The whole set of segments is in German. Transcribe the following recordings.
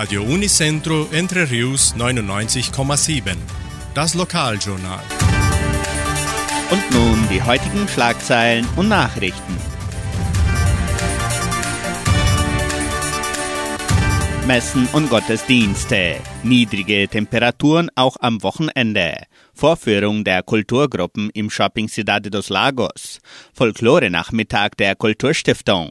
Radio Unicentro Entre Rius 99,7. Das Lokaljournal. Und nun die heutigen Schlagzeilen und Nachrichten. Messen und Gottesdienste. Niedrige Temperaturen auch am Wochenende. Vorführung der Kulturgruppen im Shopping Cidade dos Lagos. Folklore-Nachmittag der Kulturstiftung.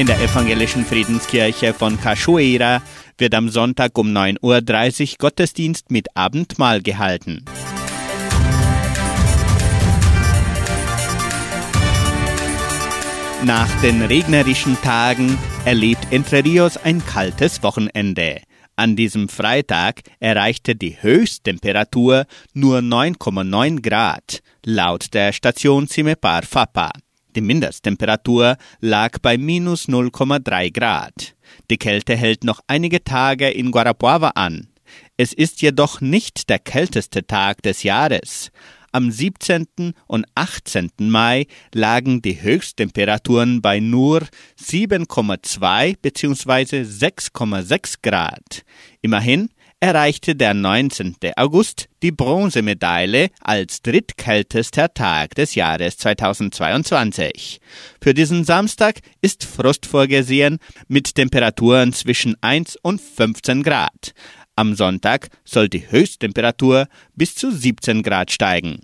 In der evangelischen Friedenskirche von Cachoeira wird am Sonntag um 9.30 Uhr Gottesdienst mit Abendmahl gehalten. Nach den regnerischen Tagen erlebt Entre Rios ein kaltes Wochenende. An diesem Freitag erreichte die Höchsttemperatur nur 9,9 Grad, laut der Station Cimepar Fapa. Die Mindesttemperatur lag bei minus 0,3 Grad. Die Kälte hält noch einige Tage in Guarapuava an. Es ist jedoch nicht der kälteste Tag des Jahres. Am 17. und 18. Mai lagen die Höchsttemperaturen bei nur 7,2 bzw. 6,6 Grad. Immerhin erreichte der 19. August die Bronzemedaille als drittkältester Tag des Jahres 2022. Für diesen Samstag ist Frost vorgesehen mit Temperaturen zwischen 1 und 15 Grad. Am Sonntag soll die Höchsttemperatur bis zu 17 Grad steigen.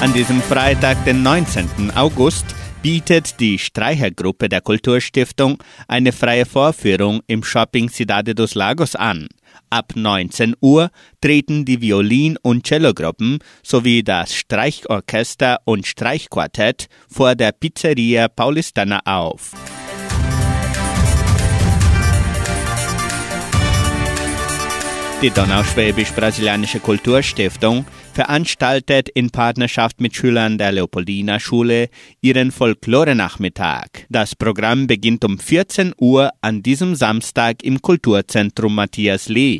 An diesem Freitag, den 19. August, bietet die Streichergruppe der Kulturstiftung eine freie Vorführung im Shopping Cidade dos Lagos an. Ab 19 Uhr treten die Violin- und Cellogruppen sowie das Streichorchester und Streichquartett vor der Pizzeria Paulistana auf. Die Donauschwäbisch-Brasilianische Kulturstiftung veranstaltet in Partnerschaft mit Schülern der Leopoldina Schule ihren Folklore-Nachmittag. Das Programm beginnt um 14 Uhr an diesem Samstag im Kulturzentrum Matthias Lee.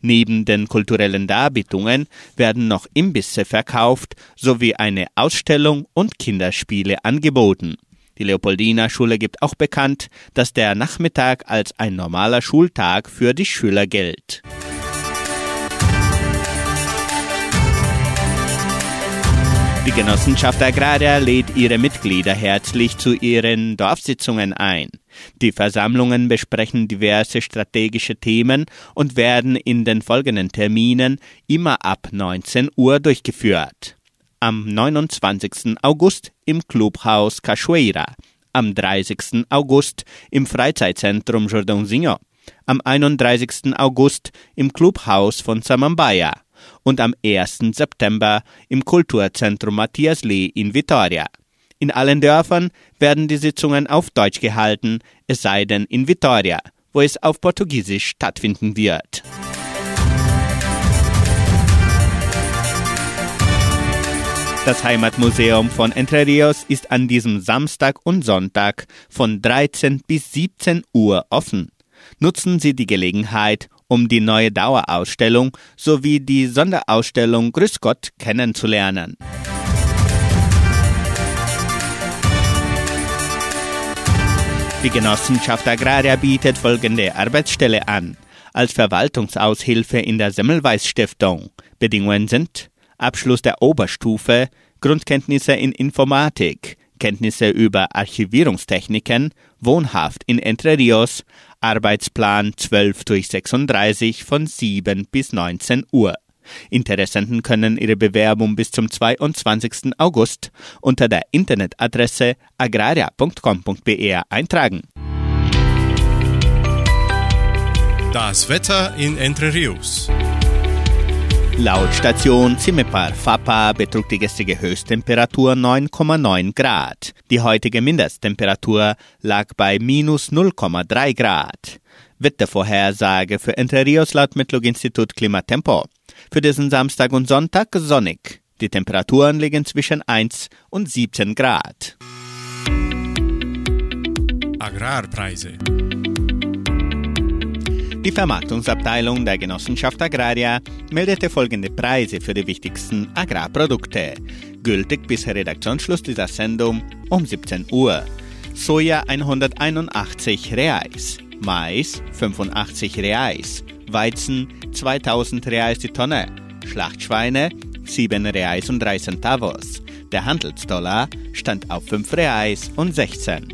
Neben den kulturellen Darbietungen werden noch Imbisse verkauft sowie eine Ausstellung und Kinderspiele angeboten. Die Leopoldina Schule gibt auch bekannt, dass der Nachmittag als ein normaler Schultag für die Schüler gilt. Die Genossenschaft Agraria lädt ihre Mitglieder herzlich zu ihren Dorfsitzungen ein. Die Versammlungen besprechen diverse strategische Themen und werden in den folgenden Terminen immer ab 19 Uhr durchgeführt. Am 29. August im Clubhaus Cachoeira, am 30. August im Freizeitzentrum Jordãozinho, am 31. August im Clubhaus von Samambaia, und am 1. September im Kulturzentrum Matthias Lee in Vitoria. In allen Dörfern werden die Sitzungen auf Deutsch gehalten, es sei denn in Vitoria, wo es auf Portugiesisch stattfinden wird. Das Heimatmuseum von Entre Rios ist an diesem Samstag und Sonntag von 13 bis 17 Uhr offen. Nutzen Sie die Gelegenheit, um die neue Dauerausstellung sowie die Sonderausstellung Grüß Gott kennenzulernen. Die Genossenschaft Agraria bietet folgende Arbeitsstelle an. Als Verwaltungsaushilfe in der Semmelweis Stiftung. Bedingungen sind Abschluss der Oberstufe, Grundkenntnisse in Informatik, Kenntnisse über Archivierungstechniken, wohnhaft in Entre Rios, Arbeitsplan 12 durch 36 von 7 bis 19 Uhr. Interessenten können ihre Bewerbung bis zum 22. August unter der Internetadresse agraria.com.br eintragen. Das Wetter in Entre Rios. Laut Station Zimepar Fapa betrug die gestrige Höchsttemperatur 9,9 Grad. Die heutige Mindesttemperatur lag bei minus 0,3 Grad. Wettervorhersage für Entre Rios laut Metlog-Institut Klimatempo. Für diesen Samstag und Sonntag sonnig. Die Temperaturen liegen zwischen 1 und 17 Grad. Agrarpreise. Die Vermarktungsabteilung der Genossenschaft Agraria meldete folgende Preise für die wichtigsten Agrarprodukte. Gültig bis Redaktionsschluss dieser Sendung um 17 Uhr. Soja 181 Reais, Mais 85 Reais, Weizen 2000 Reais die Tonne, Schlachtschweine 7 Reais und 3 Centavos. Der Handelsdollar stand auf 5 Reais und 16.